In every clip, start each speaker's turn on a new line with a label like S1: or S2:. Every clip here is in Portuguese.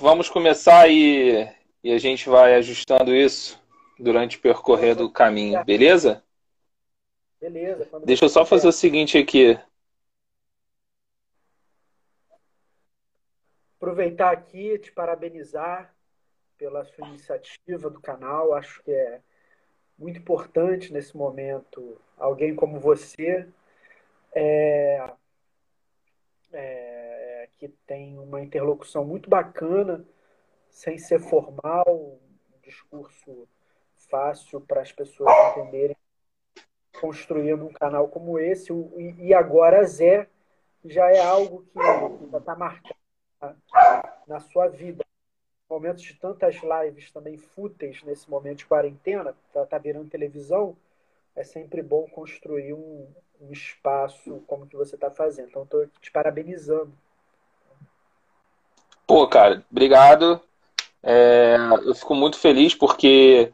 S1: vamos começar e, e a gente vai ajustando isso durante o percorrer do caminho, beleza?
S2: Beleza.
S1: Deixa eu só fazer o seguinte aqui.
S2: Aproveitar aqui te parabenizar pela sua iniciativa do canal. Acho que é muito importante nesse momento alguém como você é, é, que tem uma interlocução muito bacana, sem ser formal, um discurso fácil para as pessoas entenderem, construindo um canal como esse. E agora Zé já é algo que já está marcado na sua vida. Momentos de tantas lives também fúteis nesse momento de quarentena, ela está virando televisão, é sempre bom construir um, um espaço como que você está fazendo. Então, estou te parabenizando.
S1: Pô, cara, obrigado. É, eu fico muito feliz porque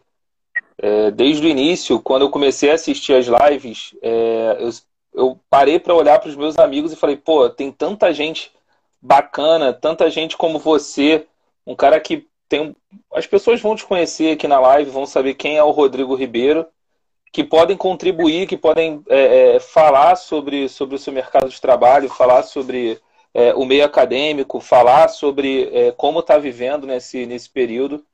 S1: é, desde o início, quando eu comecei a assistir as lives, é, eu, eu parei para olhar para os meus amigos e falei, pô, tem tanta gente bacana, tanta gente como você, um cara que tem. As pessoas vão te conhecer aqui na live, vão saber quem é o Rodrigo Ribeiro, que podem contribuir, que podem é, é, falar sobre, sobre o seu mercado de trabalho, falar sobre é, o meio acadêmico, falar sobre é, como está vivendo nesse, nesse período.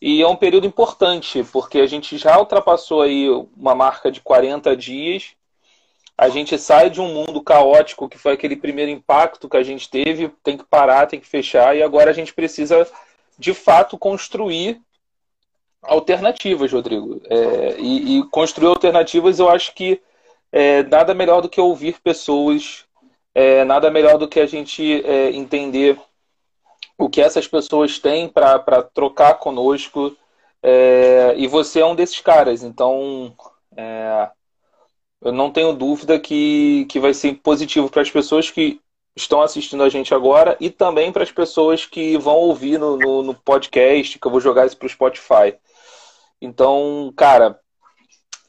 S1: E é um período importante, porque a gente já ultrapassou aí uma marca de 40 dias a gente sai de um mundo caótico, que foi aquele primeiro impacto que a gente teve, tem que parar, tem que fechar, e agora a gente precisa, de fato, construir alternativas, Rodrigo. É, e, e, construir alternativas, eu acho que é, nada melhor do que ouvir pessoas, é, nada melhor do que a gente é, entender o que essas pessoas têm para trocar conosco. É, e você é um desses caras, então é, eu não tenho dúvida que, que vai ser positivo para as pessoas que estão assistindo a gente agora e também para as pessoas que vão ouvir no, no, no podcast, que eu vou jogar isso para o Spotify. Então, cara,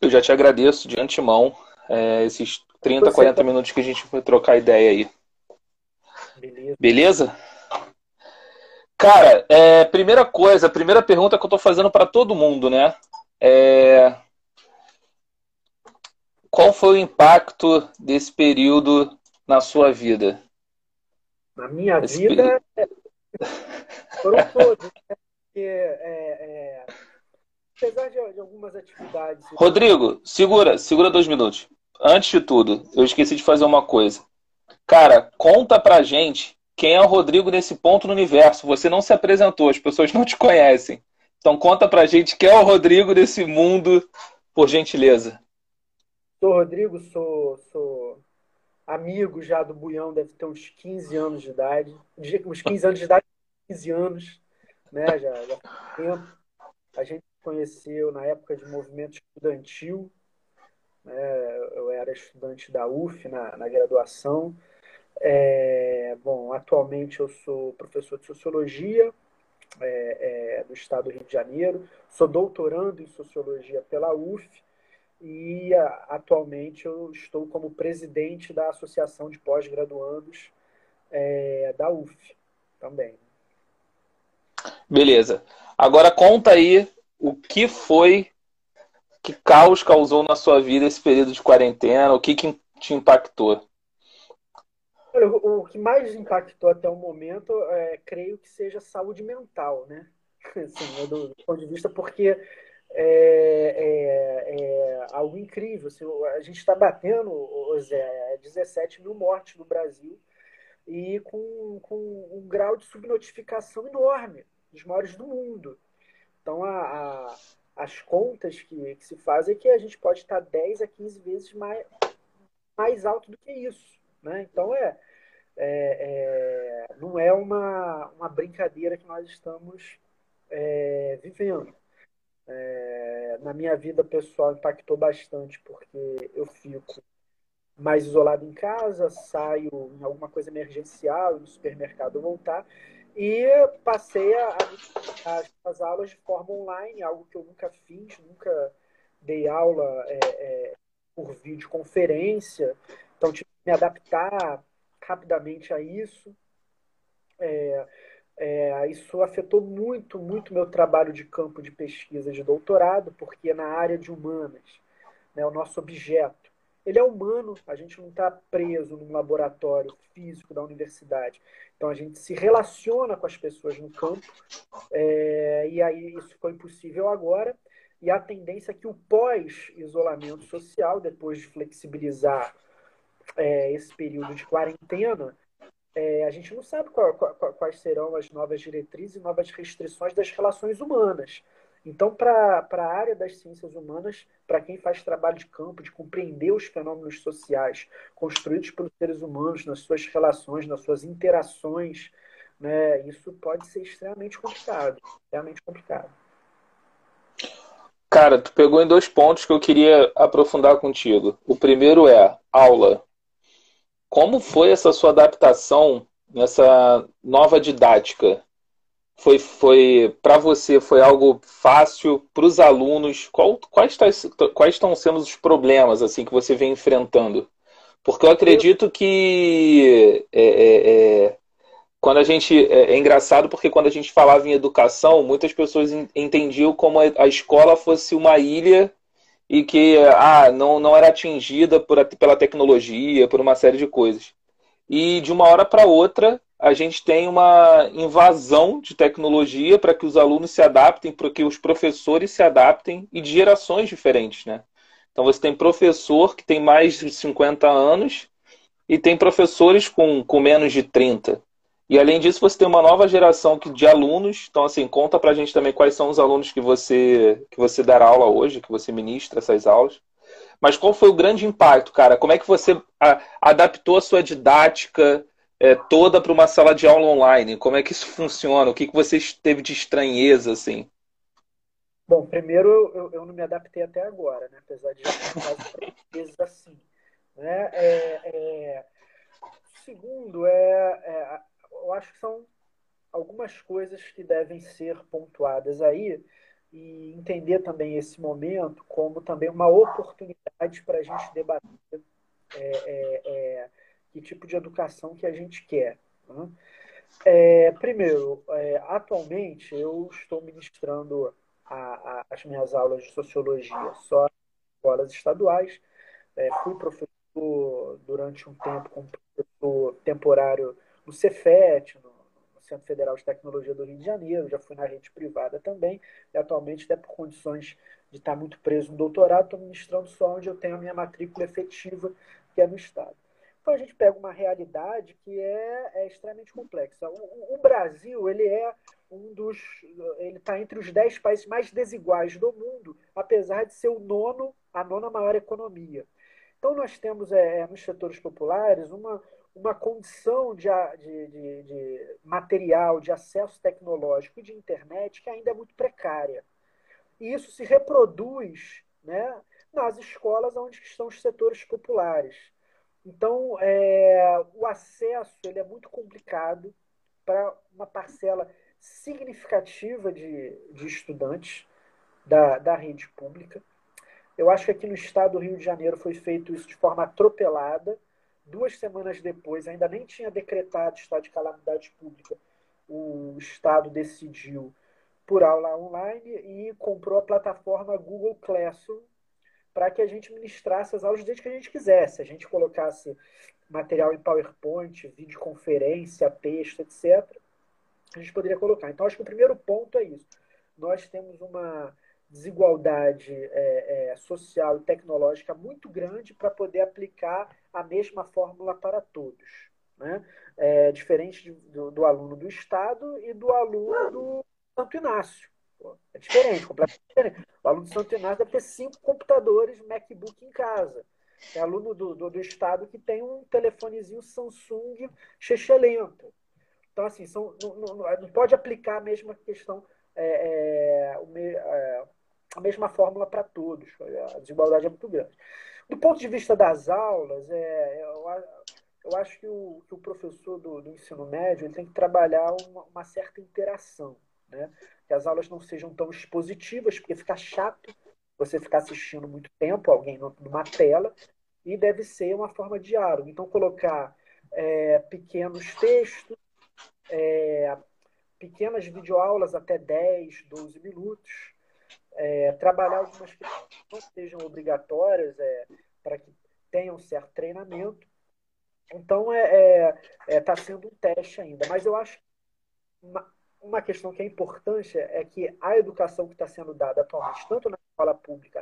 S1: eu já te agradeço de antemão é, esses 30, 40 tá... minutos que a gente vai trocar ideia aí. Beleza? Beleza? Cara, é, primeira coisa, primeira pergunta que eu estou fazendo para todo mundo, né? É, qual foi o impacto desse período na sua vida?
S2: Na minha Esse vida, período... foram todos. Né? Porque, é, é... apesar de, de, algumas atividades.
S1: Rodrigo, segura, segura dois minutos. Antes de tudo, eu esqueci de fazer uma coisa. Cara, conta pra gente quem é o Rodrigo nesse ponto no universo. Você não se apresentou, as pessoas não te conhecem. Então conta pra gente quem é o Rodrigo nesse mundo, por gentileza.
S2: Sou Rodrigo, sou, sou amigo já do Buião, deve ter uns 15 anos de idade. Uns 15 anos de idade, 15 anos, né? Já, já tempo. A gente conheceu na época de movimento estudantil. Né? Eu era estudante da UF na, na graduação. É, bom, atualmente eu sou professor de sociologia é, é, do estado do Rio de Janeiro. Sou doutorando em sociologia pela UF e atualmente eu estou como presidente da Associação de Pós-Graduandos é, da UF também.
S1: Beleza. Agora conta aí o que foi que caos causou na sua vida esse período de quarentena, o que, que te impactou?
S2: o que mais impactou até o momento, é, creio que seja saúde mental, né? Assim, do, do ponto de vista, porque é, é, é algo incrível. Assim, a gente está batendo, Zé, 17 mil mortes no Brasil e com, com um grau de subnotificação enorme, dos maiores do mundo. Então, a, a, as contas que, que, se fazem é que a gente pode estar 10 a 15 vezes mais, mais alto do que isso. Né? Então, é, é, é não é uma, uma brincadeira que nós estamos é, vivendo é, na minha vida pessoal impactou bastante, porque eu fico mais isolado em casa, saio em alguma coisa emergencial, no supermercado voltar, e passei a, a, as aulas de forma online, algo que eu nunca fiz, nunca dei aula é, é, por videoconferência, então tive que me adaptar rapidamente a isso. É, É, isso afetou muito, muito meu trabalho de campo de pesquisa de doutorado, porque na área de humanas, né, o nosso objeto, ele é humano, a gente não está preso num laboratório físico da universidade. Então a gente se relaciona com as pessoas no campo, é, e aí isso foi possível agora. E a tendência é que o pós-isolamento social, depois de flexibilizar é, esse período de quarentena, é, a gente não sabe qual, qual, quais serão as novas diretrizes e novas restrições das relações humanas. Então, para a área das ciências humanas, para quem faz trabalho de campo, de compreender os fenômenos sociais construídos pelos seres humanos nas suas relações, nas suas interações, né, isso pode ser extremamente complicado, extremamente complicado.
S1: Cara, tu pegou em dois pontos que eu queria aprofundar contigo. O primeiro é aula. Como foi essa sua adaptação nessa nova didática? Foi, foi para você foi algo fácil para os alunos? Qual, quais, tais, quais estão sendo os problemas assim que você vem enfrentando? Porque eu acredito que é, é, é, quando a gente é, é, engraçado porque quando a gente falava em educação, muitas pessoas entendiam como a escola fosse uma ilha e que ah, não, não era atingida por, pela tecnologia, por uma série de coisas. E de uma hora para outra, a gente tem uma invasão de tecnologia para que os alunos se adaptem, para que os professores se adaptem e de gerações diferentes, né? Então você tem professor que tem mais de 50 anos e tem professores com, com menos de 30. E além disso, você tem uma nova geração de alunos. Então, assim, conta pra gente também quais são os alunos que você que você dará aula hoje, que você ministra essas aulas. Mas qual foi o grande impacto, cara? Como é que você adaptou a sua didática é, toda para uma sala de aula online? Como é que isso funciona? O que, que você teve de estranheza, assim?
S2: Bom, primeiro eu, eu não me adaptei até agora, né? Apesar de já ter vezes assim. Né? É, é... Segundo, é, é eu acho que são algumas coisas que devem ser pontuadas aí e entender também esse momento como também uma oportunidade para a gente debater é, é, é, que tipo de educação que a gente quer. Né? É, primeiro, é, atualmente eu estou ministrando a, a, as minhas aulas de sociologia só em escolas estaduais. É, fui professor durante um tempo como professor temporário no Cefet, no, no, Centro Federal de Tecnologia do Rio de Janeiro, já fui na rede privada também, e atualmente, até por condições de estar muito preso no doutorado, estou ministrando só onde eu tenho a minha matrícula efetiva, que é no Estado. Então a gente pega uma realidade que é, é extremamente complexa. O, o, Brasil ele é um dos, ele está entre os dez países mais desiguais do mundo, apesar de ser o nono, a nona maior economia. Então nós temos é, nos setores populares uma, uma condição de, de, de, de, material, de acesso tecnológico e de internet que ainda é muito precária. E isso se reproduz né, nas escolas onde estão os setores populares. Então, é, o acesso ele é muito complicado para uma parcela significativa de, de estudantes da, da rede pública. Eu acho que aqui no estado do Rio de Janeiro foi feito isso de forma atropelada, Duas semanas depois, ainda nem tinha decretado estado de calamidade pública, o Estado decidiu por aula online e comprou a plataforma Google Classroom para que a gente ministrasse as aulas desde que a gente quisesse. A gente colocasse material em PowerPoint, videoconferência, texto, etc. A gente poderia colocar. Então, acho que o primeiro ponto é isso. Nós temos uma desigualdade é, é, social e tecnológica muito grande para poder aplicar a mesma fórmula para todos. Né? É, diferente do, do, aluno do Estado e do aluno do Santo Inácio. É diferente, completamente diferente. O aluno do Santo Inácio deve ter cinco computadores MacBook em casa. É aluno do, do, do Estado que tem um telefonezinho Samsung lento. Então, assim, são, não, não, não, pode aplicar a mesma questão, é, é, é, a mesma fórmula para todos. A desigualdade é muito grande. Do ponto de vista das aulas, é, eu, eu acho que o, que o professor do, do, ensino médio ele tem que trabalhar uma, uma, certa interação. Né? Que as aulas não sejam tão expositivas, porque fica chato você ficar assistindo muito tempo alguém numa tela, e deve ser uma forma de diálogo. Então, colocar é, pequenos textos, é, pequenas videoaulas até 10, 12 minutos, é, trabalhar algumas que não sejam obrigatórias é, para que tenham certo treinamento. Então, está é, é, sendo um teste ainda. Mas eu acho que uma, questão que é importante é que a educação que está sendo dada atualmente, tanto na escola pública,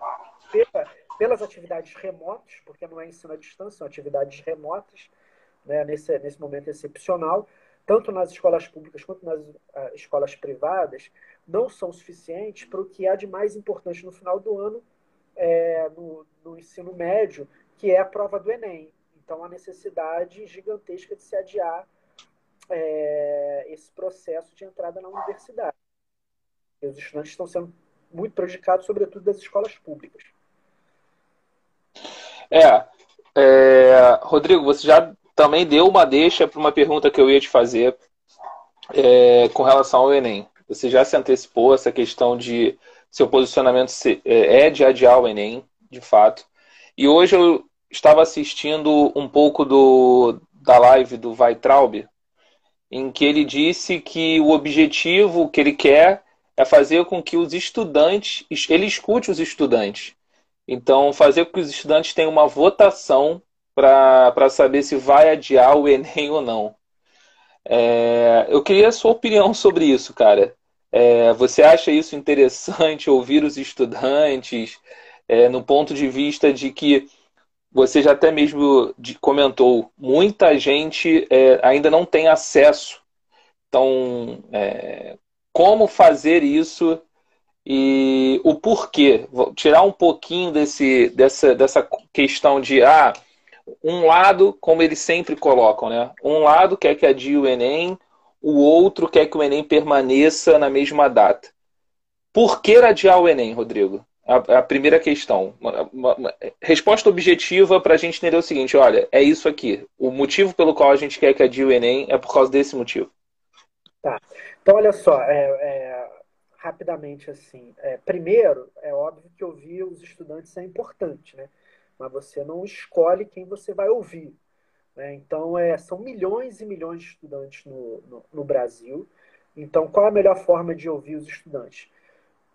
S2: pela, pelas atividades remotas, porque não é ensino à distância, são atividades remotas, né, nesse, nesse momento excepcional, tanto nas escolas públicas quanto nas uh, escolas privadas, não são suficientes para o que há de mais importante no final do ano é, no, no ensino médio, que é a prova do Enem. Então, a necessidade gigantesca de se adiar é, esse processo de entrada na universidade. E os estudantes estão sendo muito prejudicados, sobretudo das escolas públicas.
S1: É, é Rodrigo, você já também deu uma deixa para uma pergunta que eu ia te fazer é, com relação ao Enem. Você já se antecipou essa questão de seu posicionamento é, é de adiar o Enem, de fato. E hoje eu estava assistindo um pouco do, da live do Weitraub, em que ele disse que o objetivo que ele quer é fazer com que os estudantes, ele escute os estudantes. Então, fazer com que os estudantes tenham uma votação para saber se vai adiar o Enem ou não. É, eu queria a sua opinião sobre isso, cara. É, você acha isso interessante, ouvir os estudantes, é, no ponto de vista de que você já até mesmo comentou, muita gente é, ainda não tem acesso. Então, é, como fazer isso e o porquê? Vou tirar um pouquinho desse, dessa, dessa questão de ah, um lado, como eles sempre colocam, né? Um lado quer que adie o Enem, o outro quer que o Enem permaneça na mesma data. Por que adiar o Enem, Rodrigo? A, a primeira questão. Uma, uma, uma resposta objetiva para a gente entender o seguinte: olha, é isso aqui. O motivo pelo qual a gente quer que adie o Enem é por causa desse motivo.
S2: Tá. Então, olha só, é, é, rapidamente assim. É, primeiro, é óbvio que ouvir os estudantes é importante, né? mas você não escolhe quem você vai ouvir. Né? Então, é, são milhões e milhões de estudantes no, no, no Brasil. Então, qual a melhor forma de ouvir os estudantes?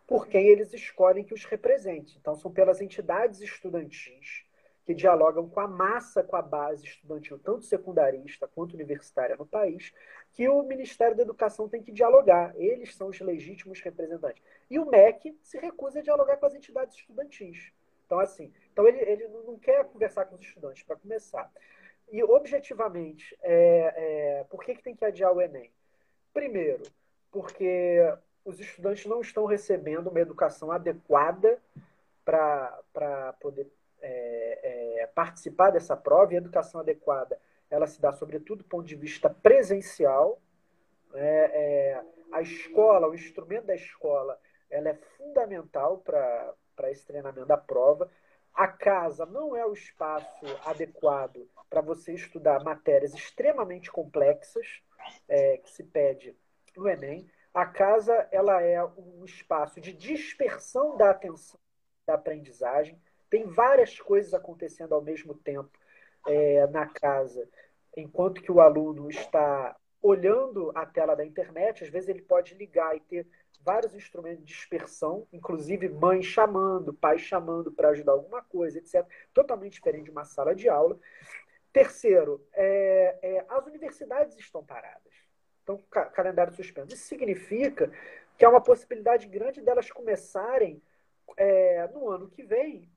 S2: Por quem eles escolhem que os represente. Então, são pelas entidades estudantis que dialogam com a massa, com a base estudantil, tanto secundarista quanto universitária no país, que o Ministério da Educação tem que dialogar. Eles são os legítimos representantes. E o MEC se recusa a dialogar com as entidades estudantis. Então, assim, então ele, ele não quer conversar com os estudantes, para começar. E, objetivamente, é, é, por que, que tem que adiar o Enem? Primeiro, porque os estudantes não estão recebendo uma educação adequada para poder é, é, participar dessa prova, e a educação adequada ela se dá, sobretudo, do ponto de vista presencial. É, a escola, o instrumento da escola, ela é fundamental para para esse treinamento da prova. A casa não é o espaço adequado para você estudar matérias extremamente complexas é, que se pede no Enem. A casa ela é um espaço de dispersão da atenção da aprendizagem. Tem várias coisas acontecendo ao mesmo tempo é, na casa, enquanto que o aluno está olhando a tela da internet. Às vezes ele pode ligar e ter vários instrumentos de dispersão, inclusive mãe chamando, pai chamando para ajudar alguma coisa, etc. Totalmente diferente de uma sala de aula. Terceiro, é, é, as universidades estão paradas. Então, ca calendário suspenso. Isso significa que há uma possibilidade grande delas começarem é, no ano que vem,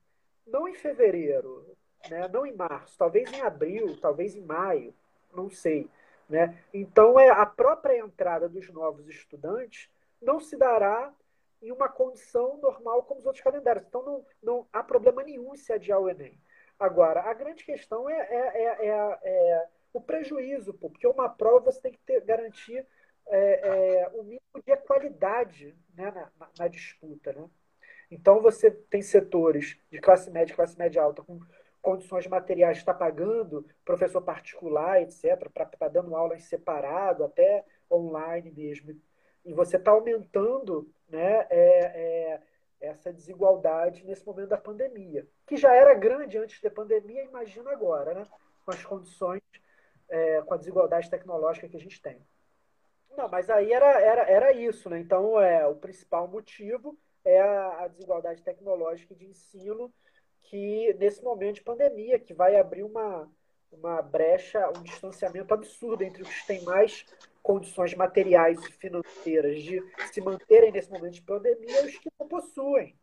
S2: não em fevereiro, né, não em março, talvez em abril, talvez em maio, não sei. Né? Então, é a própria entrada dos novos estudantes não se dará em uma condição normal como os outros calendários. Então, não, não há problema nenhum em se adiar o Enem. Agora, a grande questão é, é, é, é, é o prejuízo, porque uma prova você tem que ter, garantir é, o mínimo de qualidade né, na, na, disputa. Né? Então, você tem setores de classe média, classe média alta, com condições materiais, está pagando professor particular, etc., para tá dando aula em separado, até online mesmo e você está aumentando né, é, é, essa desigualdade nesse momento da pandemia, que já era grande antes da pandemia, imagina agora, né, com as condições, é, com a desigualdade tecnológica que a gente tem. Não, mas aí era, era, era isso, né? Então, é, o principal motivo é a, a desigualdade tecnológica de ensino, que nesse momento de pandemia, que vai abrir uma, uma brecha, um distanciamento absurdo entre os que têm mais condições materiais e financeiras de se manterem nesse momento de pandemia e os que não possuem.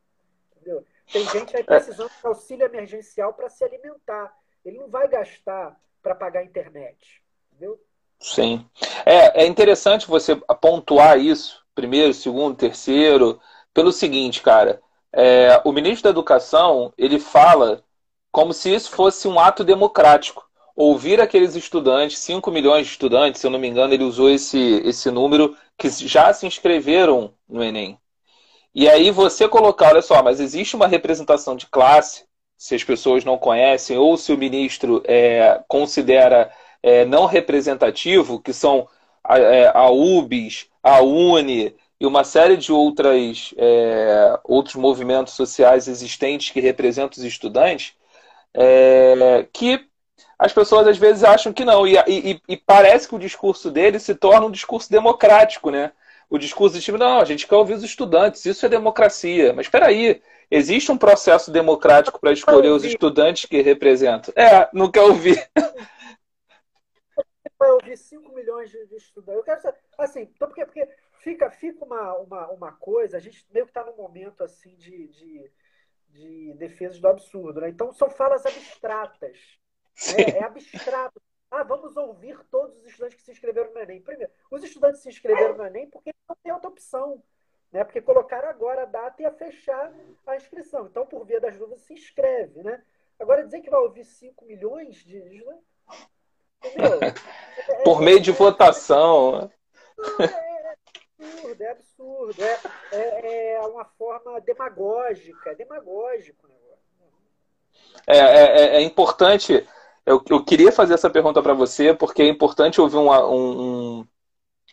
S2: Entendeu? Tem gente aí precisando de auxílio emergencial para se alimentar. Ele não vai gastar para pagar a internet. Entendeu?
S1: Sim. É, é interessante você pontuar isso, primeiro, segundo, terceiro, pelo seguinte, cara. É, o ministro da Educação, ele fala como se isso fosse um ato democrático. Ouvir aqueles estudantes, 5 milhões de estudantes, se eu não me engano, ele usou esse, esse número, que já se inscreveram no Enem. E aí você colocar, olha só, mas existe uma representação de classe, se as pessoas não conhecem, ou se o ministro é, considera é, não representativo, que são a, é, a UBS, a UNE e uma série de outras, é, outros movimentos sociais existentes que representam os estudantes, é, que as pessoas às vezes acham que não. E, e, e, parece que o discurso dele se torna um discurso democrático, né? O discurso de time, não, a gente quer ouvir os estudantes, isso é democracia. Mas espera aí, existe um processo democrático para escolher os estudantes que representam. É, não quer ouvir.
S2: vai ouvir 5 milhões de, estudantes. Eu quero saber, assim, porque, porque fica, fica uma, uma, uma coisa, a gente meio que está num momento assim de, de, de defesa do absurdo, né? Então são falas abstratas. Né? É abstrato. Ah, vamos ouvir todos os estudantes que se inscreveram no Enem. Primeiro, os estudantes se inscreveram no Enem porque não tem outra opção. Né? Porque colocaram agora a data e a fechar a inscrição. Então, por via das dúvidas, se inscreve. Né? Agora, dizer que vai ouvir 5 milhões de. Né?
S1: Por meio de votação.
S2: É, é absurdo, é absurdo. É, é, é uma forma demagógica, é demagógico o negócio.
S1: É, é, é importante. Eu, eu queria fazer essa pergunta para você, porque é importante ouvir um, um,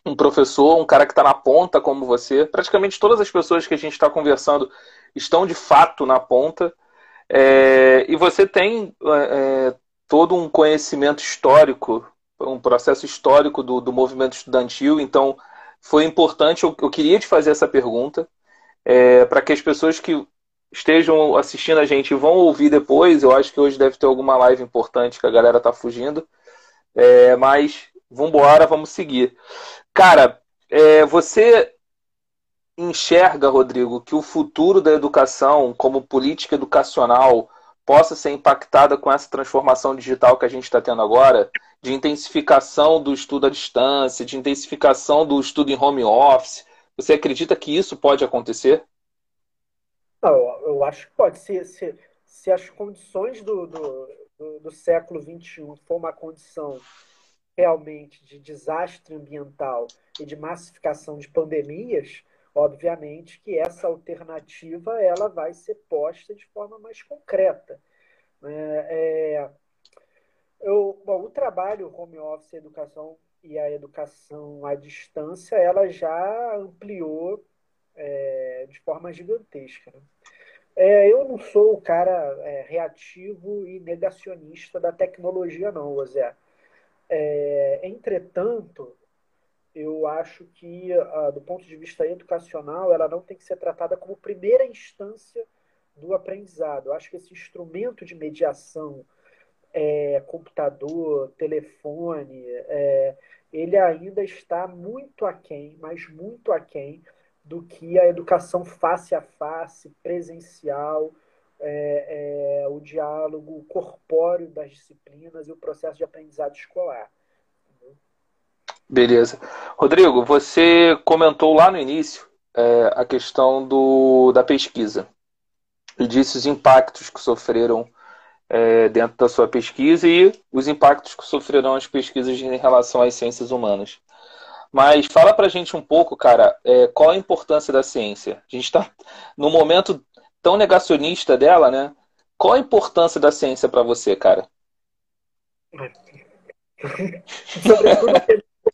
S1: um professor, um cara que está na ponta como você. Praticamente todas as pessoas que a gente está conversando estão de fato na ponta. É, e você tem é, todo um conhecimento histórico, um processo histórico do, do movimento estudantil. Então, foi importante, eu, eu queria te fazer essa pergunta, é, para que as pessoas que estejam assistindo a gente vão ouvir depois. Eu acho que hoje deve ter alguma live importante que a galera tá fugindo. É, mas vamos vamos seguir. Cara, é, você enxerga, Rodrigo, que o futuro da educação como política educacional possa ser impactada com essa transformação digital que a gente está tendo agora, de intensificação do estudo à distância, de intensificação do estudo em home office. Você acredita que isso pode acontecer?
S2: Não, eu acho que pode. Se, se, se as condições do, do, do, do século XXI for uma condição realmente de desastre ambiental e de massificação de pandemias, obviamente que essa alternativa ela vai ser posta de forma mais concreta. É, é, eu, bom, o trabalho home office educação e a educação à distância ela já ampliou é, de forma gigantesca. Né? É, eu não sou o cara é, reativo e negacionista da tecnologia, não, Zé. É, entretanto, eu acho que, ah, do ponto de vista educacional, ela não tem que ser tratada como primeira instância do aprendizado. Eu acho que esse instrumento de mediação, é, computador, telefone, é, ele ainda está muito aquém, mas muito aquém do que a educação face a face, presencial, é, é, o diálogo corpóreo das disciplinas e o processo de aprendizado escolar.
S1: Beleza. Rodrigo, você comentou lá no início é, a questão do, da pesquisa e disse os impactos que sofreram é, dentro da sua pesquisa e os impactos que sofrerão as pesquisas em relação às ciências humanas. Mas fala pra gente um pouco, cara, é, qual a importância da ciência? A gente está num momento tão negacionista dela, né? Qual a importância da ciência para você, cara?
S2: Sobretudo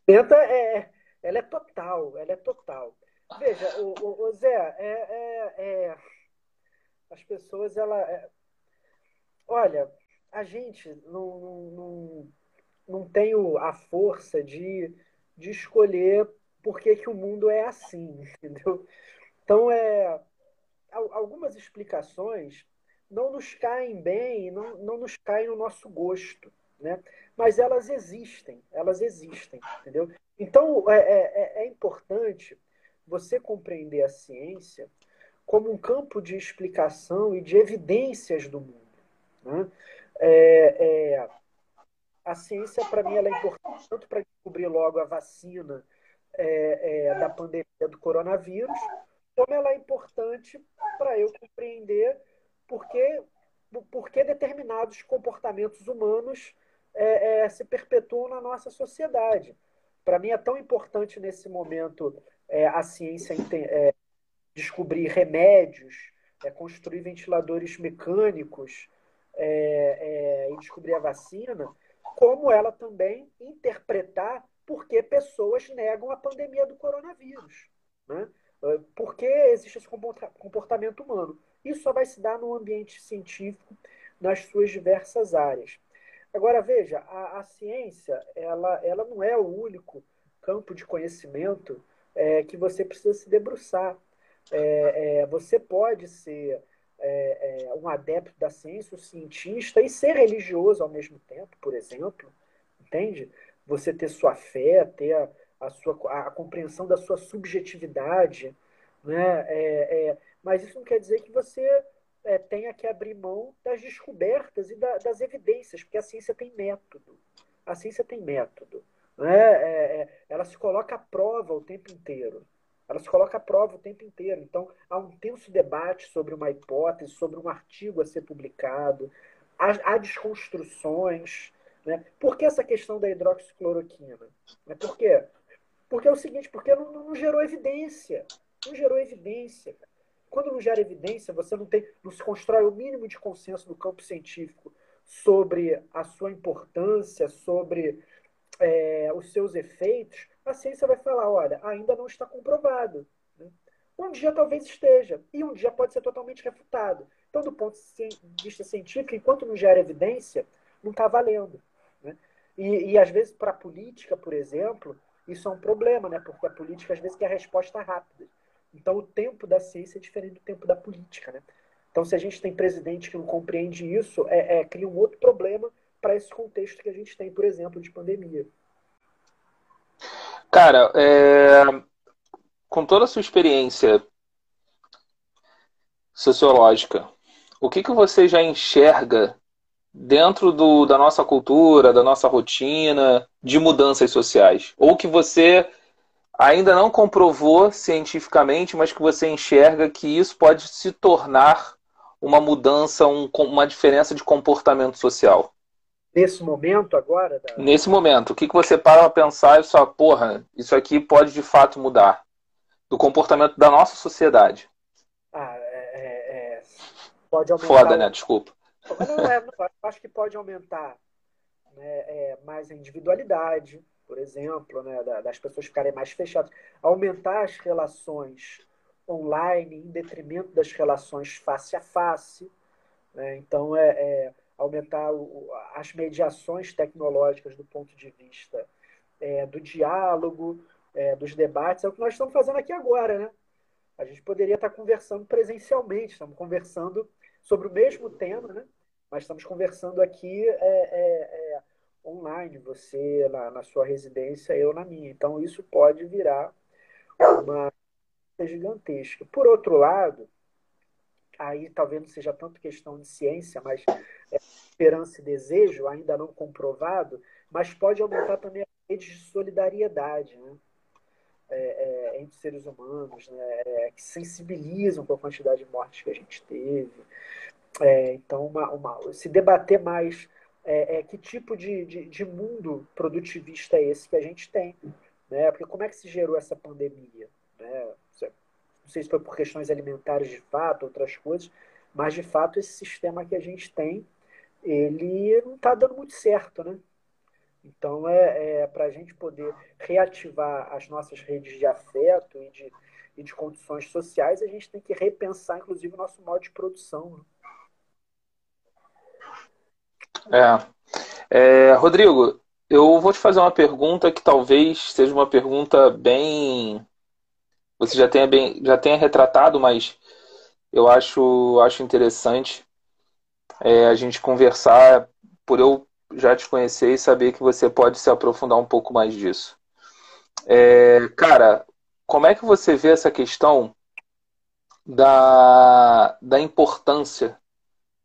S2: é, ela é total, ela é total. Veja, o, o, o Zé, é, é, é, as pessoas, ela, é, olha, a gente não, não, não tem a força de, de escolher por que, que o mundo é assim, entendeu? Então, é, algumas explicações não nos caem bem, não, não nos caem no nosso gosto, né? Mas elas existem, elas existem, entendeu? Então, é, é, é importante você compreender a ciência como um campo de explicação e de evidências do mundo. Né? É, é, a ciência, para mim, ela é importante tanto para descobrir logo a vacina é, é, da pandemia do coronavírus, como ela é importante para eu compreender por que, por que determinados comportamentos humanos é, é, se perpetuam na nossa sociedade. Para mim é tão importante nesse momento é, a ciência é, descobrir remédios, é, construir ventiladores mecânicos e descobrir a vacina, como ela também interpretar por que pessoas negam a pandemia do coronavírus. Né? Por que existe esse comportamento humano? Isso só vai se dar no ambiente científico, nas suas diversas áreas. Agora, veja, a, a ciência ela, ela não é o único campo de conhecimento é, que você precisa se debruçar. É, é, você pode ser é, é, um adepto da ciência, um cientista, e ser religioso ao mesmo tempo, por exemplo, entende? Você ter sua fé, ter a, a sua, a, a compreensão da sua subjetividade, né? É, é, mas isso não quer dizer que você é, tenha que abrir mão das descobertas e da, das evidências, porque a ciência tem método. A ciência tem método. Né? É, ela se coloca à prova o tempo inteiro. Ela se coloca à prova o tempo inteiro. Então, há um tenso debate sobre uma hipótese, sobre um artigo a ser publicado, há, há desconstruções. Né? Por que essa questão da hidroxicloroquina? Né? Por quê? Porque é o seguinte, porque não, não gerou evidência. Não gerou evidência. Quando não gera evidência, você não tem, não se constrói o mínimo de consenso no campo científico sobre a sua importância, sobre é, os seus efeitos, a ciência vai falar, olha, ainda não está comprovado. Né? Um dia talvez esteja, e um dia pode ser totalmente refutado. Então, do ponto de vista científico, enquanto não gera evidência, não está valendo. Né? E, e, às vezes, para a política, por exemplo, isso é um problema, né? porque a política, às vezes, quer resposta rápida. Então, o tempo da ciência é diferente do tempo da política. Né? Então, se a gente tem presidente que não compreende isso, é, é cria um outro problema para esse contexto que a gente tem, por exemplo, de pandemia.
S1: Cara, é... com toda a sua experiência sociológica, o que, que você já enxerga dentro do, da nossa cultura, da nossa rotina, de mudanças sociais? Ou que você ainda não comprovou cientificamente, mas que você enxerga que isso pode se tornar uma mudança, um, uma diferença de comportamento social?
S2: Nesse momento agora?
S1: Da... Nesse momento, o que, que você para para pensar e só, porra, isso aqui pode de fato mudar do comportamento da nossa sociedade?
S2: Ah, é, é, é... pode aumentar.
S1: Foda, né? Desculpa.
S2: Não, é, não, acho que pode aumentar né, é, mais a individualidade, por exemplo, né, das pessoas ficarem mais fechadas, aumentar as relações online em detrimento das relações face a face. Né? Então, é, é aumentar o, as mediações tecnológicas do ponto de vista é, do diálogo, é, dos debates. É o que nós estamos fazendo aqui agora. Né? A gente poderia estar conversando presencialmente, estamos conversando sobre o mesmo tema, né? mas estamos conversando aqui é, é, é online, você na, na sua residência, eu na minha. Então, isso pode virar uma gigantesca. Por outro lado, aí talvez não seja tanto questão de ciência, mas é, esperança e desejo, ainda não comprovado, mas pode aumentar também a rede de solidariedade né? é, é, entre seres humanos, né? É, que sensibilizam com a quantidade de mortes que a gente teve. É, então, uma, uma, se debater mais é, que tipo de, de, de, mundo produtivista é esse que a gente tem. Né? Porque como é que se gerou essa pandemia? Né? Não sei se foi por questões alimentares de fato, outras coisas, mas de fato esse sistema que a gente tem, ele não está dando muito certo, né? Então, é, é para a gente poder reativar as nossas redes de afeto e de, e de condições sociais, a gente tem que repensar, inclusive, o nosso modo de produção. Né?
S1: É. é. Rodrigo, eu vou te fazer uma pergunta que talvez seja uma pergunta bem. Você já tenha, bem, já tenha retratado, mas eu acho, acho interessante é, a gente conversar por eu já te conhecer e saber que você pode se aprofundar um pouco mais disso. É, cara, como é que você vê essa questão da, da importância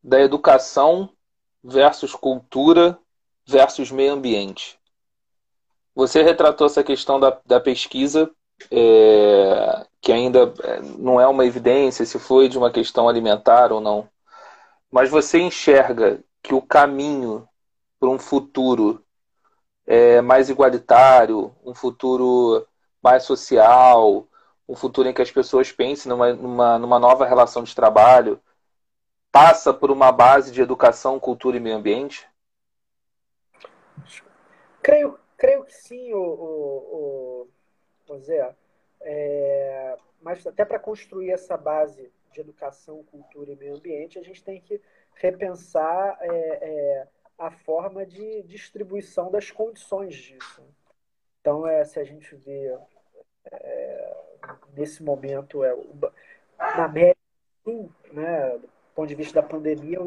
S1: da educação versus cultura versus meio ambiente? Você retratou essa questão da, da pesquisa, é, que ainda é, não é uma evidência se foi de uma questão alimentar ou não, mas você enxerga que o caminho para um futuro é, mais igualitário, um futuro mais social, um futuro em que as pessoas pensem numa, numa, numa nova relação de trabalho, passa por uma base de educação, cultura e meio ambiente?
S2: Creio, creio que sim, o, o, o Zé. É, mas até para construir essa base de educação, cultura e meio ambiente, a gente tem que repensar é, é, a forma de distribuição das condições disso. Então, é, se a gente vê é, nesse momento, é, na América né, do ponto de vista da pandemia,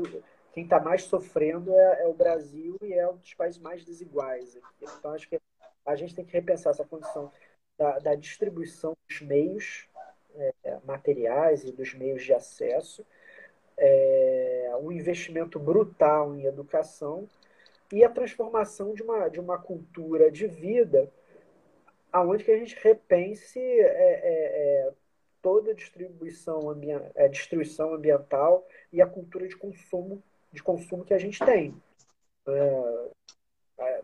S2: quem está mais sofrendo é, é, o Brasil e é um dos países mais desiguais. Então, acho que a gente tem que repensar essa condição da, da distribuição dos meios é, materiais e dos meios de acesso é, um investimento brutal em educação e a transformação de uma, de uma cultura de vida aonde que a gente repense é, é, é toda a distribuição, é, destruição ambiental e a cultura de consumo de consumo que a gente tem.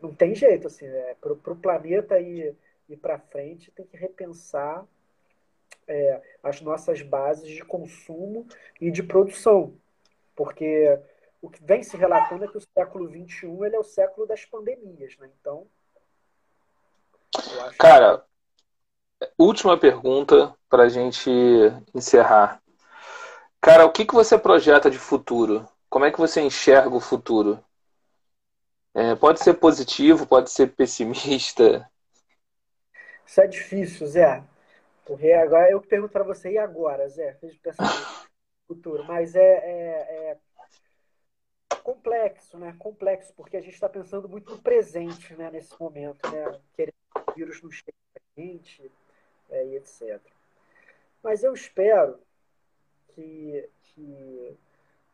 S2: Não tem jeito, assim, para o planeta ir, ir para frente, tem que repensar é, as nossas bases de consumo e de produção. Porque o que vem se relatando é que o século XXI ele é o século das pandemias. Né? Então.
S1: Cara, que... última pergunta para a gente encerrar. Cara, o que, que você projeta de futuro? Como é que você enxerga o futuro? É, pode ser positivo, pode ser pessimista.
S2: Isso é difícil, Zé. Porque agora eu pergunto para você, e agora, Zé? Fez no futuro. Mas é, é, é, complexo, né? Complexo, porque a gente está pensando muito no presente, né? Nesse momento, né? Querendo que o vírus não chegue a gente é, e etc. Mas eu espero que, que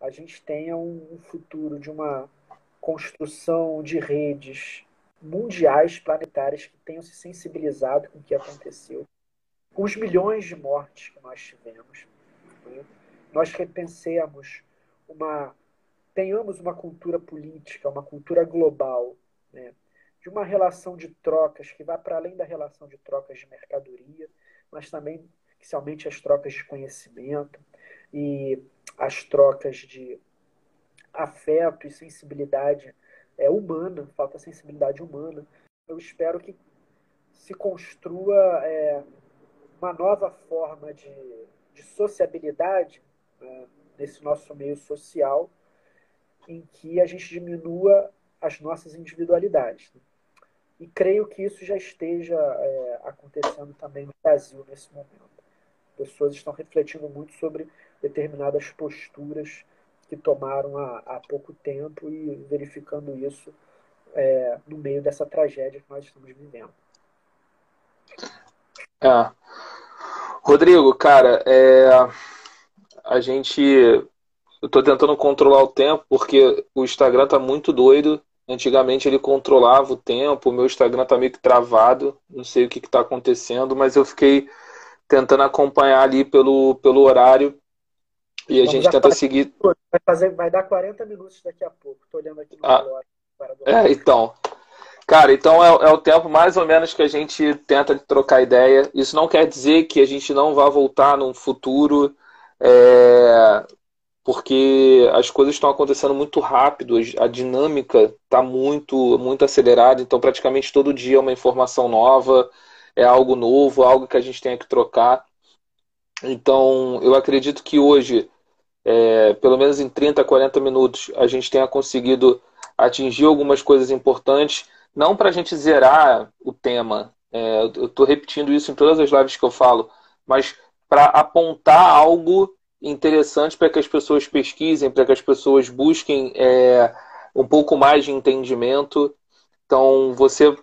S2: a gente tenha um futuro de uma construção de redes mundiais planetárias que tenham se sensibilizado com o que aconteceu com os milhões de mortes que nós tivemos, né? nós repensemos uma, tenhamos uma cultura política, uma cultura global, né? de uma relação de trocas que vá para além da relação de trocas de mercadoria, mas também aumente as trocas de conhecimento e as trocas de afeto e sensibilidade é, humana, falta sensibilidade humana. Eu espero que se construa é, uma nova forma de, de sociabilidade né, nesse nosso meio social, em que a gente diminua as nossas individualidades. Né? E creio que isso já esteja é, acontecendo também no Brasil nesse momento. Pessoas estão refletindo muito sobre determinadas posturas que tomaram há, há pouco tempo e verificando isso é, no meio dessa tragédia que nós estamos vivendo.
S1: É. Rodrigo, cara, é... a gente. Eu tô tentando controlar o tempo porque o Instagram tá muito doido. Antigamente ele controlava o tempo, o meu Instagram tá meio que travado. Não sei o que, que tá acontecendo, mas eu fiquei tentando acompanhar ali pelo, pelo horário. E a Vamos gente tenta seguir.
S2: Vai, fazer, vai dar 40 minutos daqui a pouco. Tô olhando aqui no ah,
S1: É, então. Cara, então é, é, o tempo mais ou menos que a gente tenta trocar ideia. Isso não quer dizer que a gente não vá voltar num futuro, é, porque as coisas estão acontecendo muito rápido, a dinâmica está muito, muito acelerada, então praticamente todo dia é uma informação nova, é algo novo, algo que a gente tem que trocar. Então, eu acredito que hoje, é, pelo menos em 30, 40 minutos, a gente tenha conseguido atingir algumas coisas importantes não para a gente zerar o tema, é, eu estou repetindo isso em todas as lives que eu falo, mas para apontar algo interessante para que as pessoas pesquisem, para que as pessoas busquem é, um pouco mais de entendimento. Então, você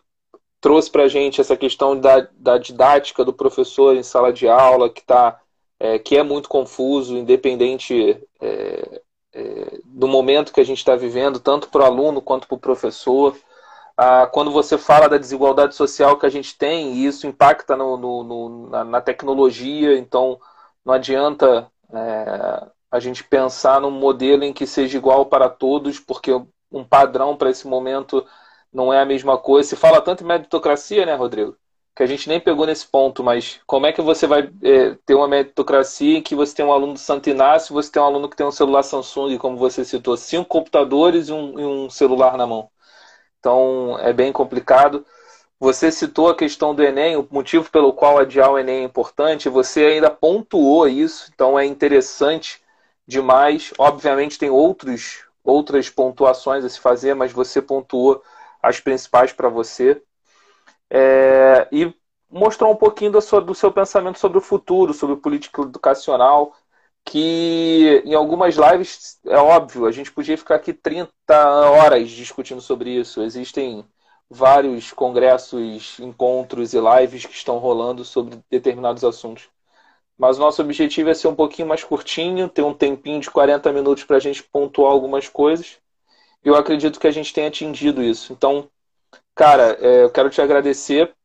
S1: trouxe para a gente essa questão da, da didática do professor em sala de aula, que, tá, é, que é muito confuso, independente é, é, do momento que a gente está vivendo, tanto para o aluno quanto para o professor. Ah, quando você fala da desigualdade social que a gente tem, e isso impacta no, no, no, na, na, tecnologia, então não adianta é, a gente pensar num modelo em que seja igual para todos, porque um padrão para esse momento não é a mesma coisa. Se fala tanto em meritocracia, né, Rodrigo? Que a gente nem pegou nesse ponto, mas como é que você vai é, ter uma meritocracia em que você tem um aluno do Santo Inácio, você tem um aluno que tem um celular Samsung, como você citou, cinco computadores e um, e um celular na mão? Então é bem complicado. Você citou a questão do Enem, o motivo pelo qual adiar o Enem é importante, você ainda pontuou isso, então é interessante demais. Obviamente tem outros, outras pontuações a se fazer, mas você pontuou as principais para você. É, e mostrou um pouquinho sua, do seu pensamento sobre o futuro, sobre política educacional, que em algumas lives, é óbvio, a gente podia ficar aqui 30 horas discutindo sobre isso. Existem vários congressos, encontros e lives que estão rolando sobre determinados assuntos. Mas o nosso objetivo é ser um pouquinho mais curtinho, ter um tempinho de 40 minutos para a gente pontuar algumas coisas. Eu acredito que a gente tenha atingido isso. Então, cara, é, eu quero te agradecer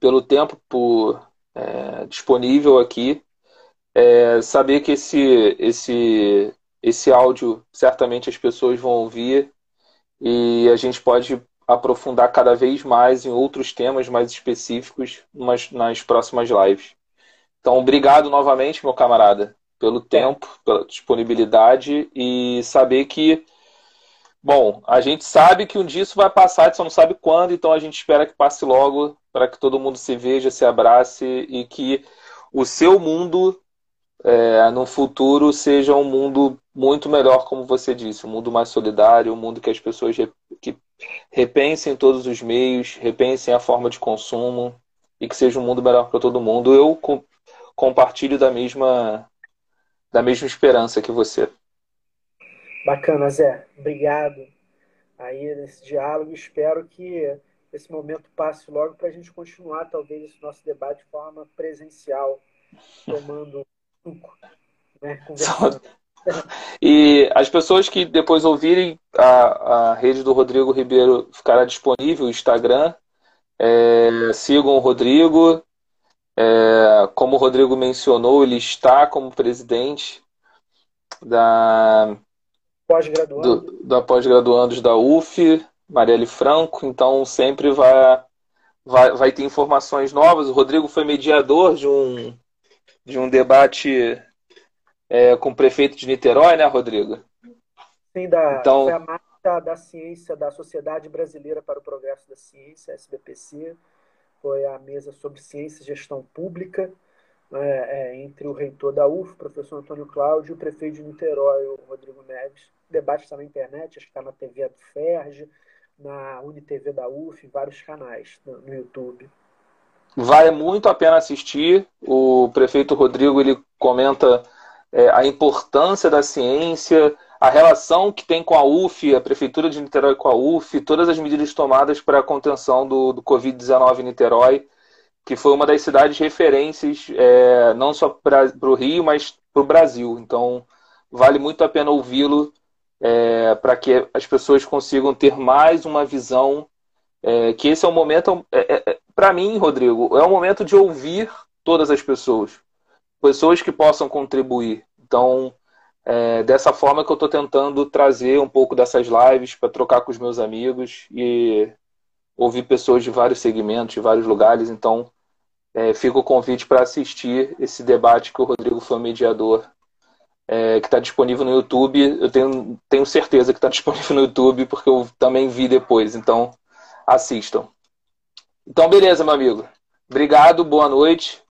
S1: pelo tempo por é, disponível aqui é, saber que esse, esse, esse áudio certamente as pessoas vão ouvir e a gente pode aprofundar cada vez mais em outros temas mais específicos nas, nas próximas lives. Então, obrigado novamente, meu camarada, pelo tempo, pela disponibilidade e saber que, bom, a gente sabe que um dia isso vai passar, a gente só não sabe quando, então a gente espera que passe logo para que todo mundo se veja, se abrace e que o seu mundo é, no futuro seja um mundo muito melhor, como você disse, um mundo mais solidário, um mundo que as pessoas que repensem todos os meios, repensem a forma de consumo e que seja um mundo melhor para todo mundo. Eu compartilho da mesma da mesma esperança que você.
S2: Bacana, Zé. Obrigado aí nesse diálogo. Espero que esse momento passe logo para a gente continuar, talvez, esse nosso debate de forma presencial, tomando né,
S1: E as pessoas que depois ouvirem a, a rede do Rodrigo Ribeiro ficará disponível, o Instagram. É, sigam o Rodrigo. É, como o Rodrigo mencionou, ele está como presidente da
S2: pós-graduando
S1: da pós-graduandos da UF, Marielle Franco, então sempre vai, vai, vai ter informações novas. O Rodrigo foi mediador de um de um debate é, com o prefeito de Niterói, né, Rodrigo?
S2: Sim, da, então... foi a marcha da ciência da Sociedade Brasileira para o Progresso da Ciência, SBPC. Foi a mesa sobre ciência e gestão pública, né, é, entre o reitor da UF, o professor Antônio Cláudio, e o prefeito de Niterói, o Rodrigo Neves. O debate está na internet, acho que está na TV do FERJ, na UniTV da UF, em vários canais no, no YouTube.
S1: Vale muito a pena assistir. O prefeito Rodrigo ele comenta é, a importância da ciência, a relação que tem com a UF, a Prefeitura de Niterói com a UF, todas as medidas tomadas para a contenção do, do Covid-19 em Niterói, que foi uma das cidades referências, é, não só para o Rio, mas para o Brasil. Então, vale muito a pena ouvi-lo é, para que as pessoas consigam ter mais uma visão é, que esse é o momento, é, é, é para mim, Rodrigo, é o momento de ouvir todas as pessoas, pessoas que possam contribuir. Então, é, dessa forma que eu estou tentando trazer um pouco dessas lives para trocar com os meus amigos e ouvir pessoas de vários segmentos, de vários lugares. Então, fica o convite para assistir esse debate que o Rodrigo foi mediador, é, que está disponível no YouTube. Eu tenho, tenho certeza que está disponível no YouTube, porque eu também vi depois. Então, assistam. Então, beleza, meu amigo. Obrigado, boa noite.